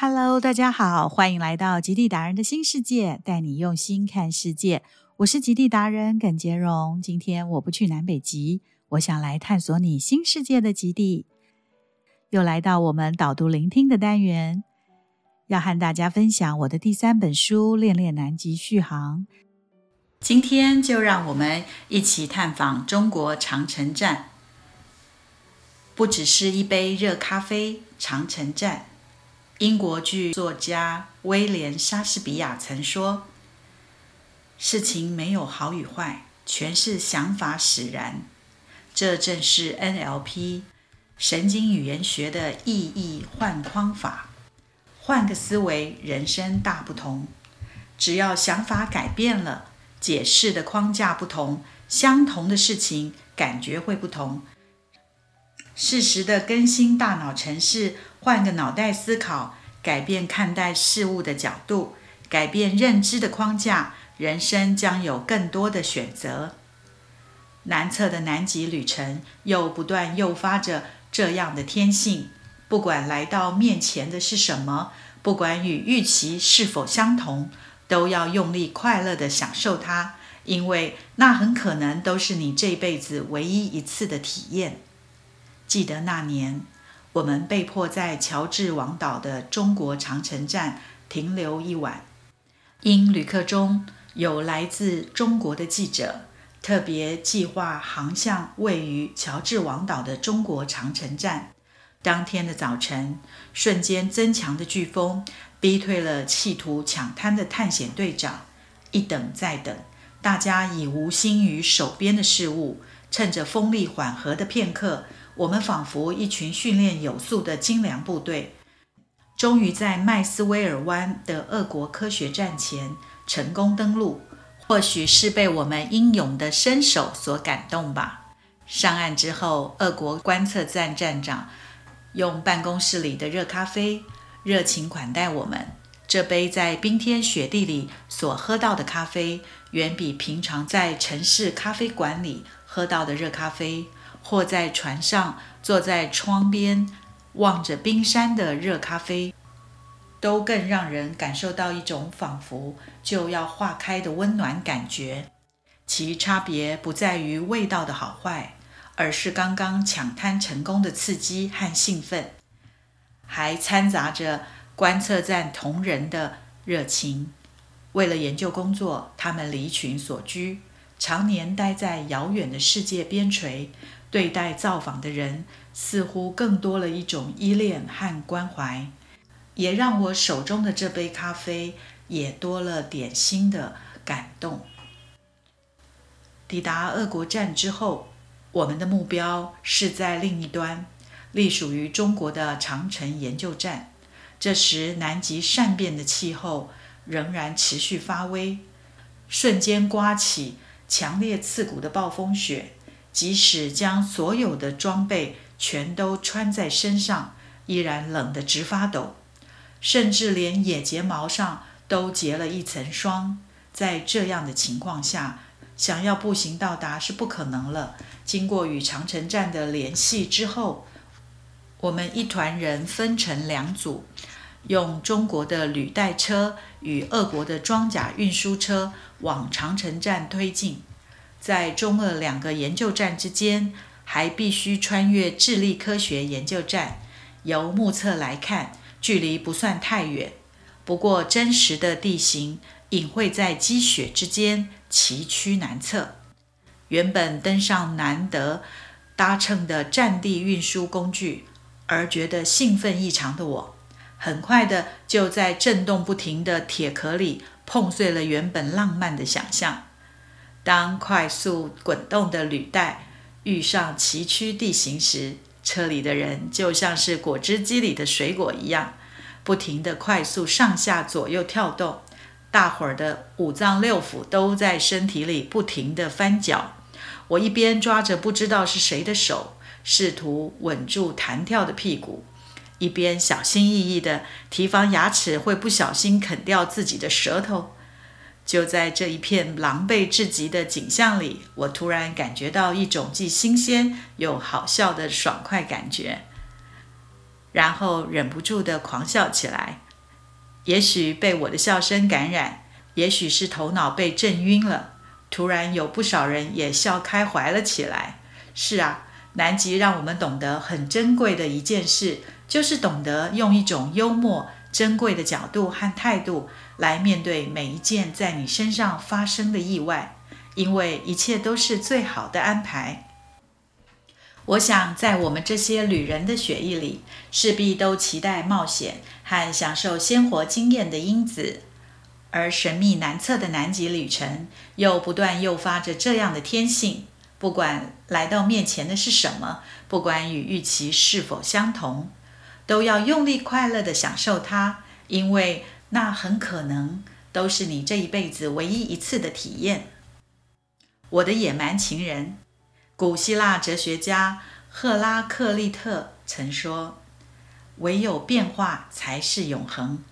Hello，大家好，欢迎来到极地达人的新世界，带你用心看世界。我是极地达人耿杰荣。今天我不去南北极，我想来探索你新世界的极地。又来到我们导读聆听的单元，要和大家分享我的第三本书《恋恋南极续航》。今天就让我们一起探访中国长城站。不只是一杯热咖啡，长城站。英国剧作家威廉·莎士比亚曾说：“事情没有好与坏，全是想法使然。”这正是 NLP 神经语言学的意义换框法。换个思维，人生大不同。只要想法改变了，解释的框架不同，相同的事情感觉会不同。适时的更新大脑程式，换个脑袋思考，改变看待事物的角度，改变认知的框架，人生将有更多的选择。南侧的南极旅程又不断诱发着这样的天性：不管来到面前的是什么，不管与预期是否相同，都要用力快乐地享受它，因为那很可能都是你这辈子唯一一次的体验。记得那年，我们被迫在乔治王岛的中国长城站停留一晚，因旅客中有来自中国的记者，特别计划航向位于乔治王岛的中国长城站。当天的早晨，瞬间增强的飓风逼退了企图抢滩的探险队长。一等再等，大家已无心于手边的事物，趁着风力缓和的片刻。我们仿佛一群训练有素的精良部队，终于在麦斯威尔湾的俄国科学站前成功登陆。或许是被我们英勇的身手所感动吧。上岸之后，俄国观测站站长用办公室里的热咖啡热情款待我们。这杯在冰天雪地里所喝到的咖啡，远比平常在城市咖啡馆里喝到的热咖啡。或在船上坐在窗边望着冰山的热咖啡，都更让人感受到一种仿佛就要化开的温暖感觉。其差别不在于味道的好坏，而是刚刚抢滩成功的刺激和兴奋，还掺杂着观测站同仁的热情。为了研究工作，他们离群所居，常年待在遥远的世界边陲。对待造访的人，似乎更多了一种依恋和关怀，也让我手中的这杯咖啡也多了点新的感动。抵达俄国站之后，我们的目标是在另一端，隶属于中国的长城研究站。这时，南极善变的气候仍然持续发威，瞬间刮起强烈刺骨的暴风雪。即使将所有的装备全都穿在身上，依然冷得直发抖，甚至连眼睫毛上都结了一层霜。在这样的情况下，想要步行到达是不可能了。经过与长城站的联系之后，我们一团人分成两组，用中国的履带车与俄国的装甲运输车往长城站推进。在中俄两个研究站之间，还必须穿越智利科学研究站。由目测来看，距离不算太远。不过，真实的地形隐晦在积雪之间，崎岖难测。原本登上难得搭乘的战地运输工具，而觉得兴奋异常的我，很快的就在震动不停的铁壳里碰碎了原本浪漫的想象。当快速滚动的履带遇上崎岖地形时，车里的人就像是果汁机里的水果一样，不停地快速上下左右跳动。大伙儿的五脏六腑都在身体里不停地翻搅。我一边抓着不知道是谁的手，试图稳住弹跳的屁股，一边小心翼翼地提防牙齿会不小心啃掉自己的舌头。就在这一片狼狈至极的景象里，我突然感觉到一种既新鲜又好笑的爽快感觉，然后忍不住地狂笑起来。也许被我的笑声感染，也许是头脑被震晕了，突然有不少人也笑开怀了起来。是啊，南极让我们懂得很珍贵的一件事，就是懂得用一种幽默、珍贵的角度和态度来面对每一件在你身上发生的意外，因为一切都是最好的安排。我想，在我们这些旅人的血液里，势必都期待冒险和享受鲜活经验的因子，而神秘难测的南极旅程又不断诱发着这样的天性。不管来到面前的是什么，不管与预期是否相同，都要用力快乐地享受它，因为那很可能都是你这一辈子唯一一次的体验。我的野蛮情人。古希腊哲学家赫拉克利特曾说：“唯有变化才是永恒，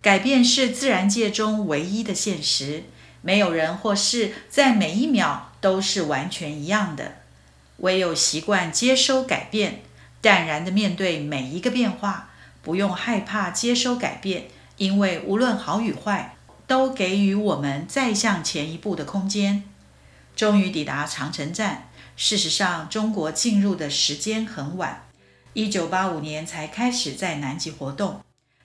改变是自然界中唯一的现实。没有人或事在每一秒都是完全一样的。唯有习惯接收改变，淡然地面对每一个变化，不用害怕接收改变，因为无论好与坏，都给予我们再向前一步的空间。”终于抵达长城站。事实上，中国进入的时间很晚，一九八五年才开始在南极活动，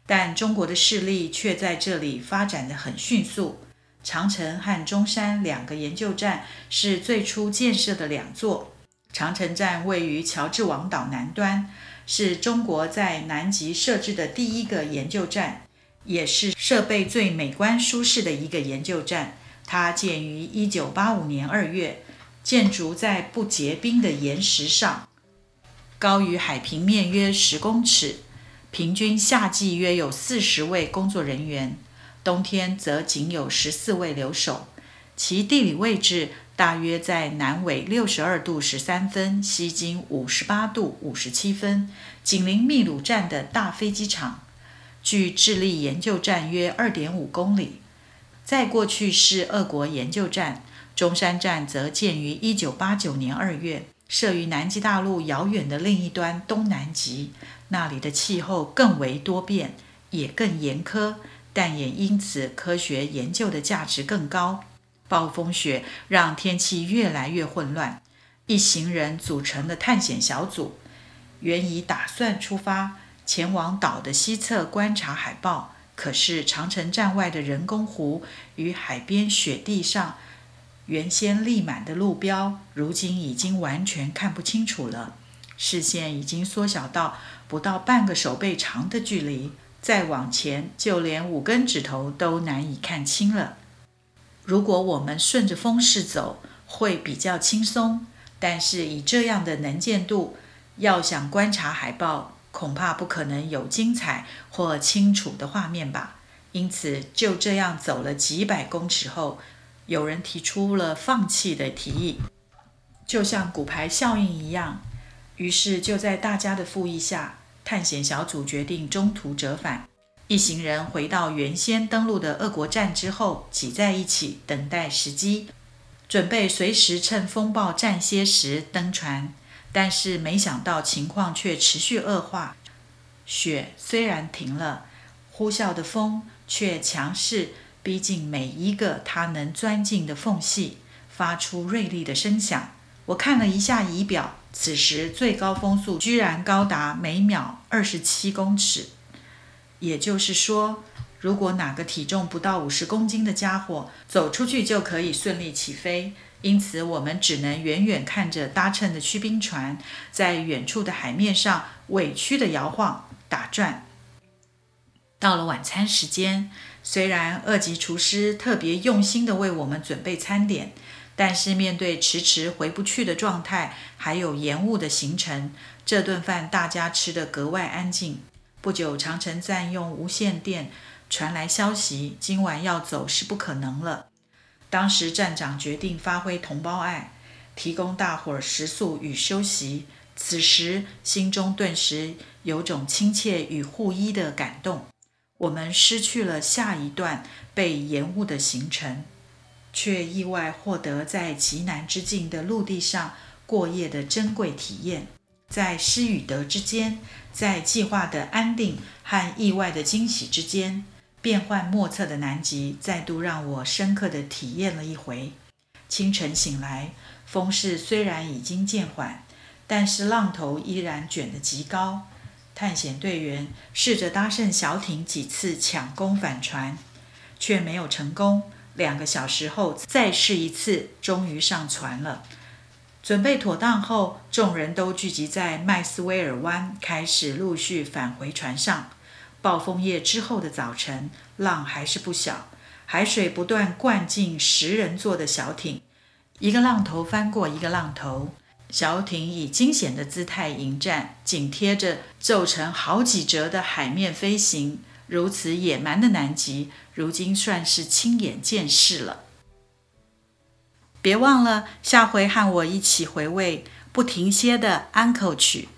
但中国的势力却在这里发展的很迅速。长城和中山两个研究站是最初建设的两座。长城站位于乔治王岛南端，是中国在南极设置的第一个研究站，也是设备最美观舒适的一个研究站。它建于一九八五年二月。建筑在不结冰的岩石上，高于海平面约十公尺，平均夏季约有四十位工作人员，冬天则仅有十四位留守。其地理位置大约在南纬六十二度十三分，西经五十八度五十七分，紧邻秘鲁站的大飞机场，距智利研究站约二点五公里。再过去是俄国研究站。中山站则建于一九八九年二月，设于南极大陆遥远的另一端东南极，那里的气候更为多变，也更严苛，但也因此科学研究的价值更高。暴风雪让天气越来越混乱，一行人组成的探险小组原已打算出发前往岛的西侧观察海豹，可是长城站外的人工湖与海边雪地上。原先立满的路标，如今已经完全看不清楚了。视线已经缩小到不到半个手背长的距离，再往前，就连五根指头都难以看清了。如果我们顺着风势走，会比较轻松。但是以这样的能见度，要想观察海豹，恐怕不可能有精彩或清楚的画面吧。因此，就这样走了几百公尺后。有人提出了放弃的提议，就像骨牌效应一样。于是就在大家的附议下，探险小组决定中途折返。一行人回到原先登陆的俄国站之后，挤在一起等待时机，准备随时趁风暴暂歇时登船。但是没想到情况却持续恶化，雪虽然停了，呼啸的风却强势。逼近每一个它能钻进的缝隙，发出锐利的声响。我看了一下仪表，此时最高风速居然高达每秒二十七公尺。也就是说，如果哪个体重不到五十公斤的家伙走出去，就可以顺利起飞。因此，我们只能远远看着搭乘的驱兵船在远处的海面上委屈地摇晃打转。到了晚餐时间。虽然二级厨师特别用心地为我们准备餐点，但是面对迟迟回不去的状态，还有延误的行程，这顿饭大家吃得格外安静。不久，长城站用无线电传来消息，今晚要走是不可能了。当时站长决定发挥同胞爱，提供大伙儿食宿与休息。此时心中顿时有种亲切与互依的感动。我们失去了下一段被延误的行程，却意外获得在极南之境的陆地上过夜的珍贵体验。在失与得之间，在计划的安定和意外的惊喜之间，变幻莫测的南极再度让我深刻的体验了一回。清晨醒来，风势虽然已经渐缓，但是浪头依然卷得极高。探险队员试着搭乘小艇几次抢攻返船，却没有成功。两个小时后再试一次，终于上船了。准备妥当后，众人都聚集在麦斯威尔湾，开始陆续返回船上。暴风夜之后的早晨，浪还是不小，海水不断灌进十人座的小艇，一个浪头翻过一个浪头，小艇以惊险的姿态迎战，紧贴着皱成好几折的海面飞行。如此野蛮的南极，如今算是亲眼见识了。别忘了下回和我一起回味不停歇的安可曲。